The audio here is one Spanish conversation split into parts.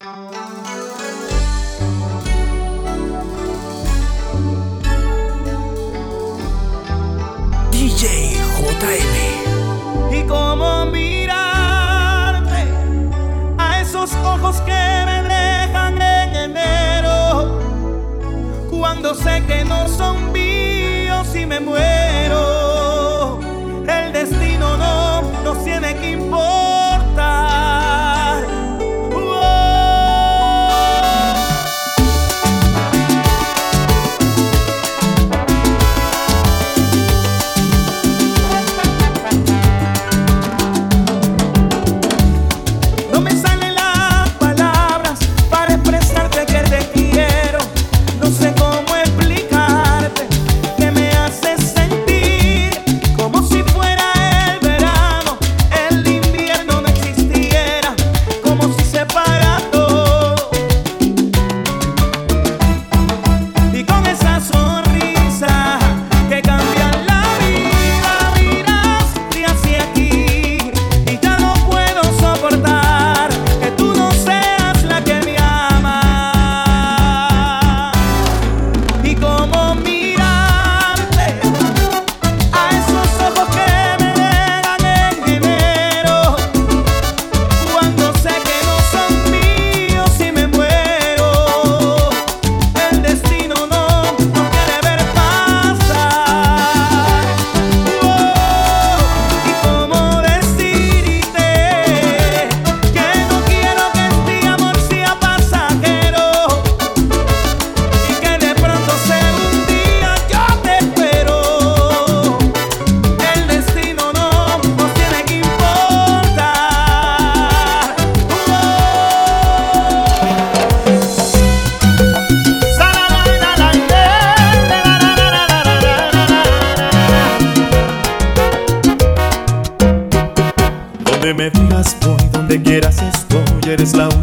DJ JM. Y cómo mirarte a esos ojos que me dejan en enero, cuando sé que no son míos y me muero me digas voy, donde quieras estoy, eres la única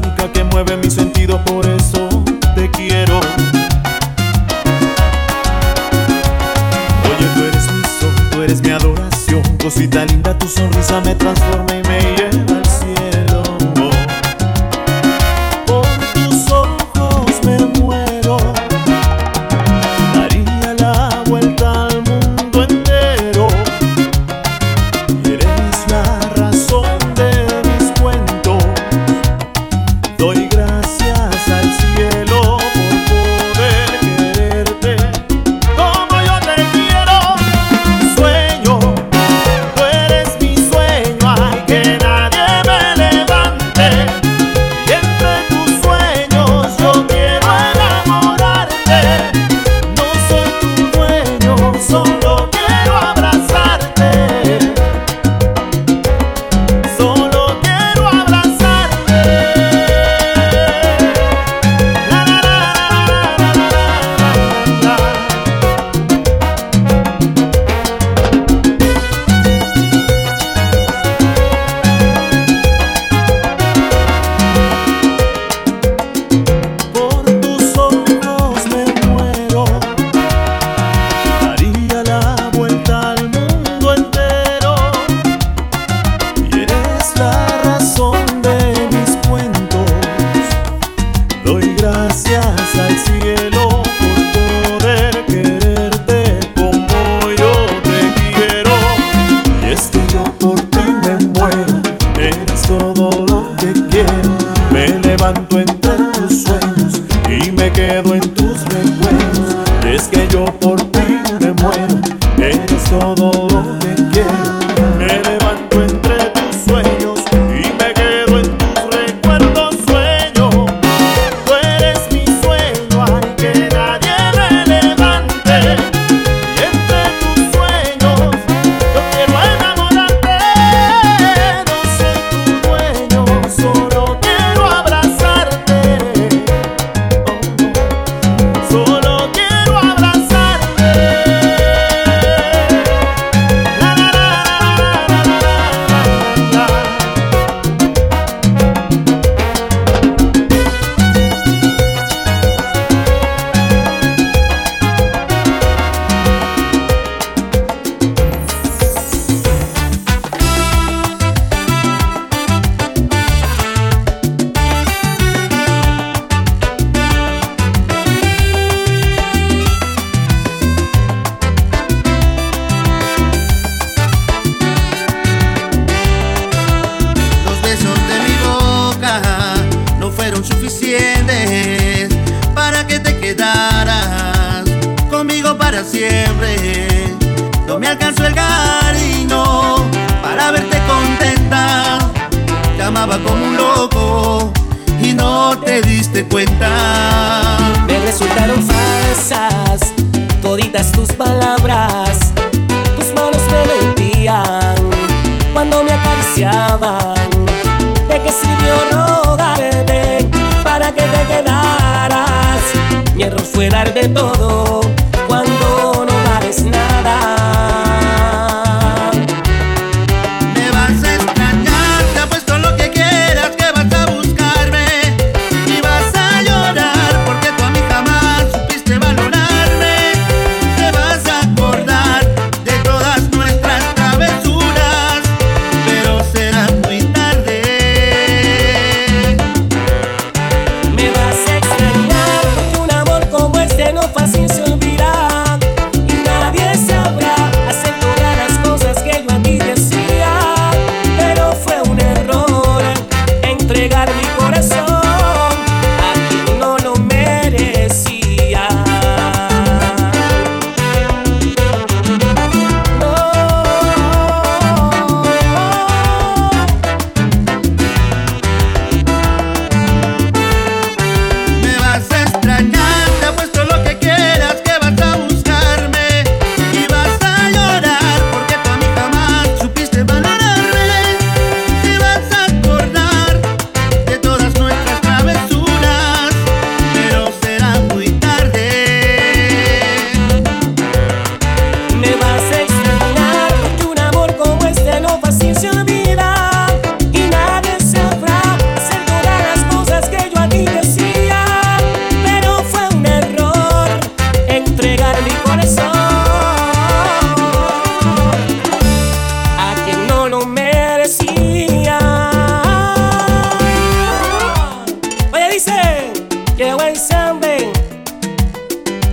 Eres todo lo que quiero. Te diste cuenta. Me resultaron falsas toditas tus palabras. Tus manos me mentían cuando me acariciaban. ¿De qué sirvió rogarte para que te quedaras? Mi error fue dar de todo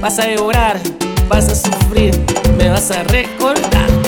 Vas a llorar, vas a sufrir, me vas a recordar.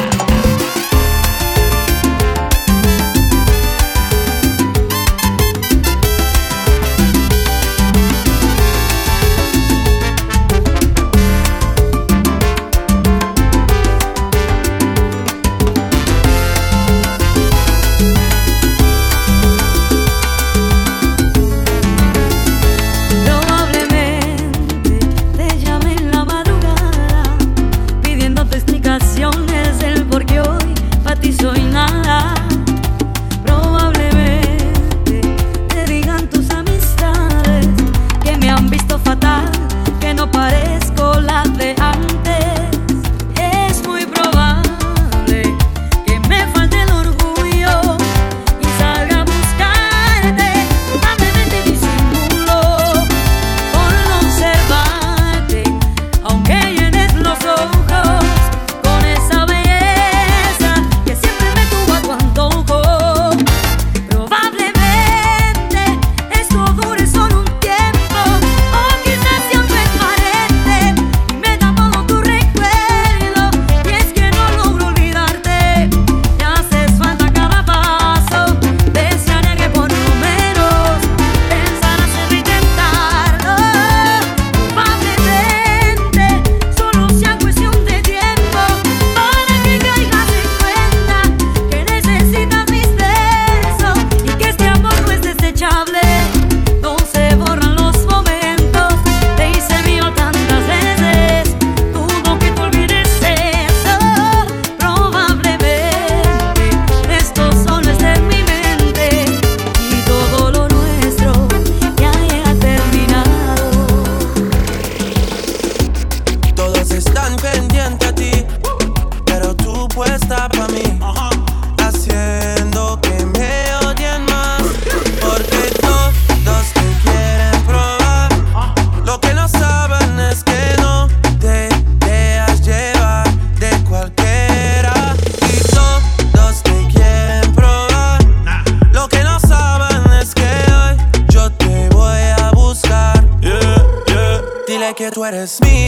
eres mía.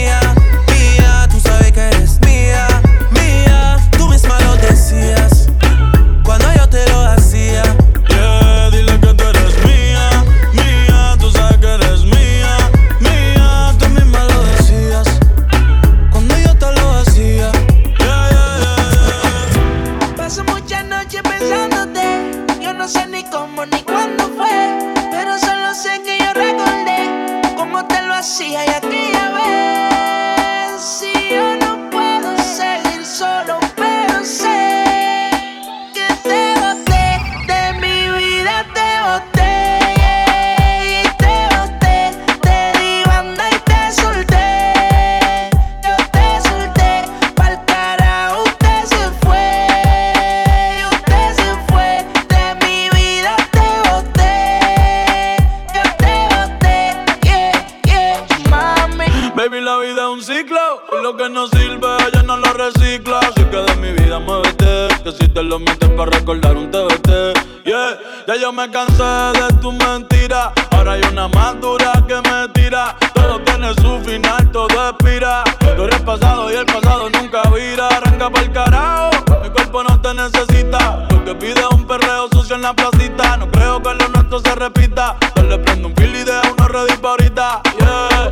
Me cansé de tu mentira. Ahora hay una más dura que me tira. Todo tiene su final, todo expira. Tú eres pasado y el pasado nunca vira. Arranca el carajo, mi cuerpo no te necesita. Lo que pide un perreo sucio en la placita. No creo que lo nuestro se repita. Yo le prendo un fil y de uno ready ahorita. Yeah.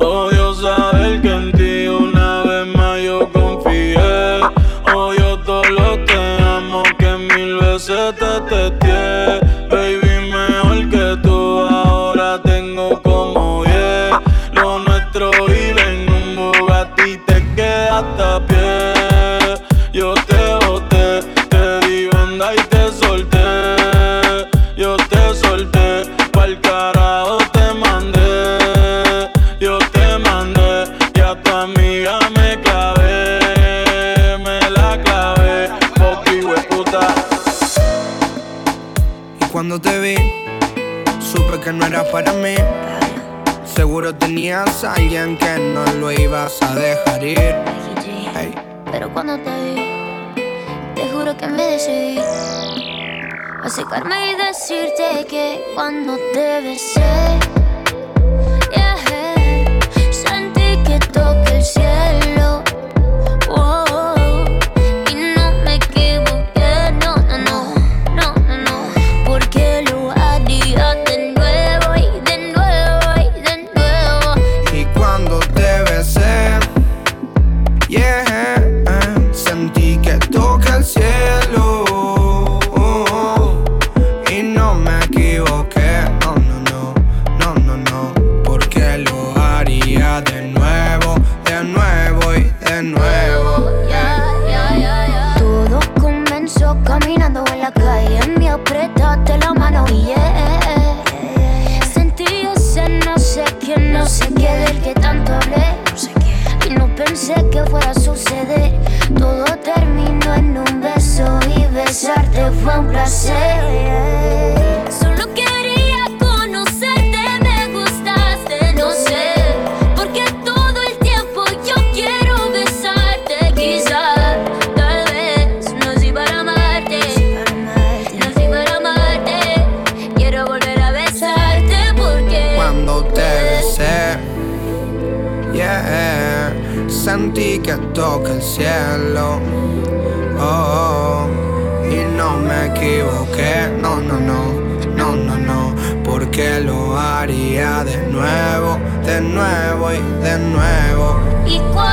Odio saber a ir. Pero cuando te vi, te juro que me decidí acercarme y decirte que cuando te besé, sentí que toqué el cielo.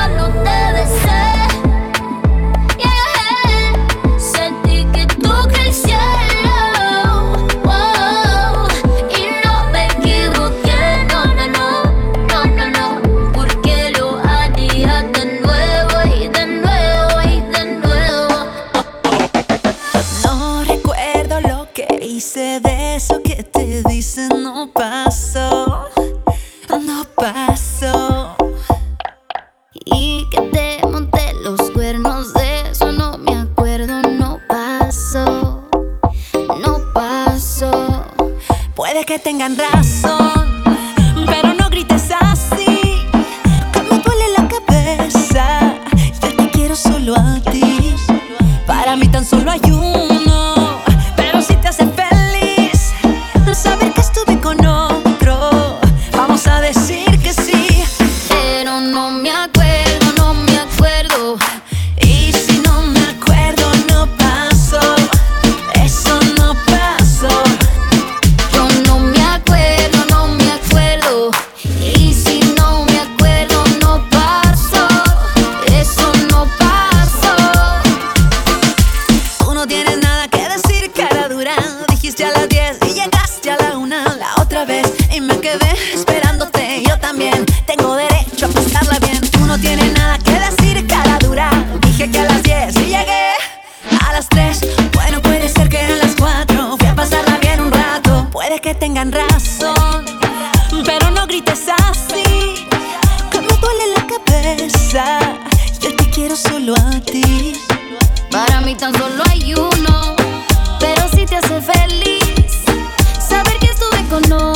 No grites así. Que me duele la cabeza. Yo te quiero solo a ti. Para mí tan solo hay uno, pero si te hace feliz saber que estuve con otro,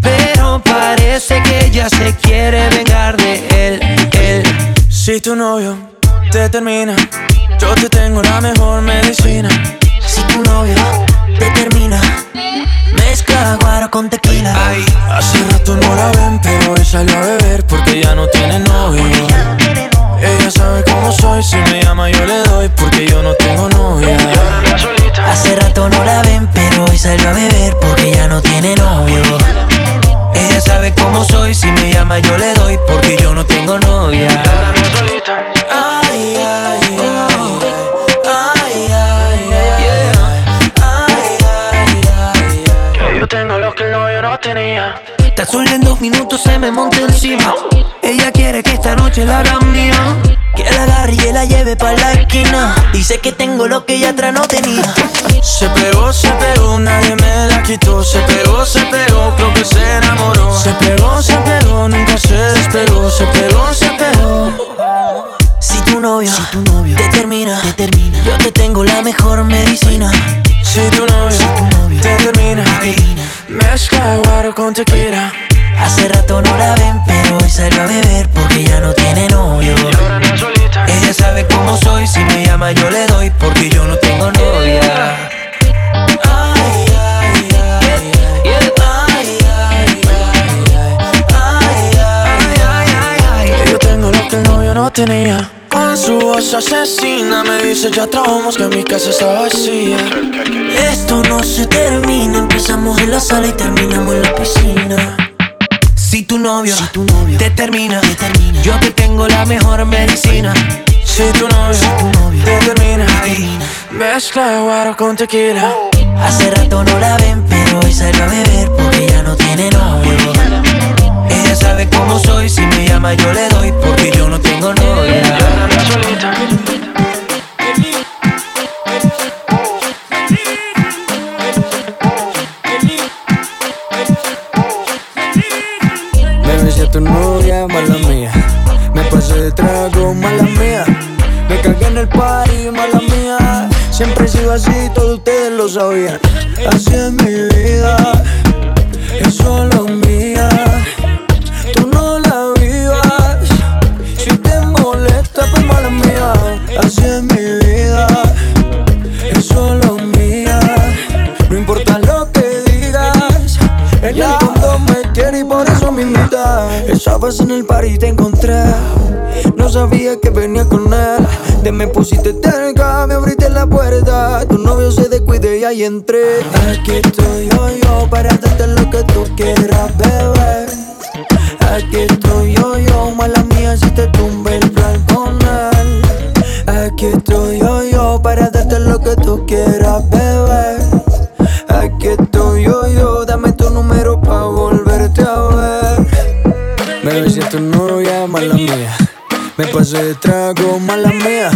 Pero parece que ella se quiere vengar de él, él. Si tu novio te termina, yo te tengo la mejor medicina. Si tu novio te termina, mezcla guaro con tequila. Hace rato no la ven, pero hoy salió a beber porque ya no tiene novio soy, si me llama yo le doy porque yo no tengo novia. Hace rato no la ven, pero hoy salió a beber porque ya no tiene novio. Ella sabe cómo soy, si me llama yo le doy porque yo no tengo novia. Ay, ay, ay. tengo lo que no yo no tenía. Tan solo en dos minutos se me monta encima. Ella quiere que esta noche la hagan mía la lleve pa' la esquina. Dice que tengo lo que ella atrás no tenía. Se pegó, se pegó, nadie me la quitó. Se pegó, se pegó, creo que se enamoró. Se pegó, se pegó, nunca se despegó. Se pegó, se pegó. Si tu novio, te termina, te termina, yo te tengo la mejor medicina. Si tu novio te termina, mezcla guaro con tequila. Hace rato no la ven, pero hoy salió a beber porque ya no tiene novio. Ella sabe cómo soy, si me llama yo le doy, porque yo no tengo novia. Ay, ay, ay, ay. Yo tengo lo que el novio no tenía. Con su voz asesina me dice ya trabajamos que mi casa está vacía. Esto no se termina, empezamos en la sala y terminamos en la piscina. Si tu novio, si tu novio te, termina, te, termina, yo te tengo la mejor medicina. Si tu novio, te termina, mezcla guaro con tequila. Hace rato no la ven, pero hoy salió a beber porque ya no tiene novio. Ella sabe cómo soy, si me llama yo le doy porque yo no tengo novia. El party, mala mía. Siempre he sido así, todos ustedes lo sabían. Así es mi vida, es solo mía. Tú no la vivas. Si te molesta, pues mala mía. Así es mi vida, es solo mía. No importa lo que digas, en el fondo me quiere y por eso me invita. Estabas en el par y te encontré. No sabía que venía con él. De me pusiste cerca, me abriste la puerta. Tu novio se descuide y ahí entré. Aquí estoy yo, yo, para darte lo que tú quieras, bebé. Aquí estoy yo, yo, mala mía, si te tumba el plan con. Aquí estoy yo, yo, para darte lo que tú quieras, bebé. Aquí estoy yo, yo, dame tu número pa' volverte a ver. Si es tu novia, mala mía. Me pasé de trago, mala mía.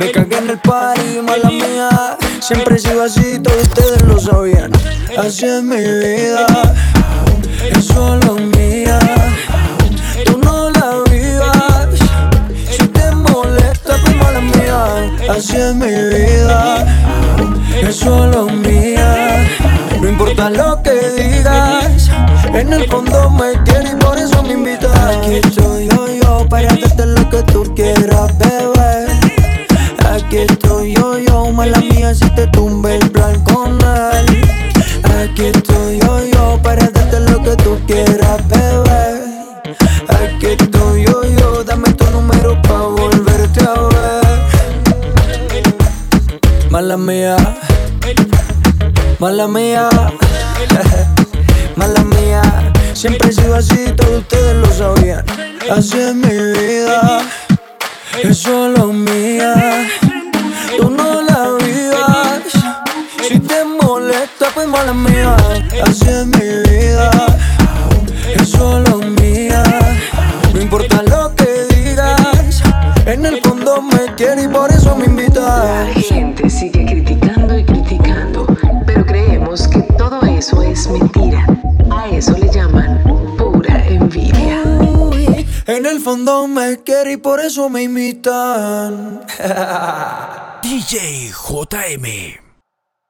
Me cagué en el party, mala mía. Siempre he sido así, todos ustedes lo sabían. Así es mi vida, es solo mía. Tú no la vivas. Si te molesta, pues mala mía. Así es mi vida, Así es mi vida, es solo mía. Tú no la vivas. Si te molesta, pues mala mía. Así es mi vida, es solo mía. No importa lo que digas, en el fondo me quiere y por eso me fondo me quiere y por eso me invitan. DJ JM.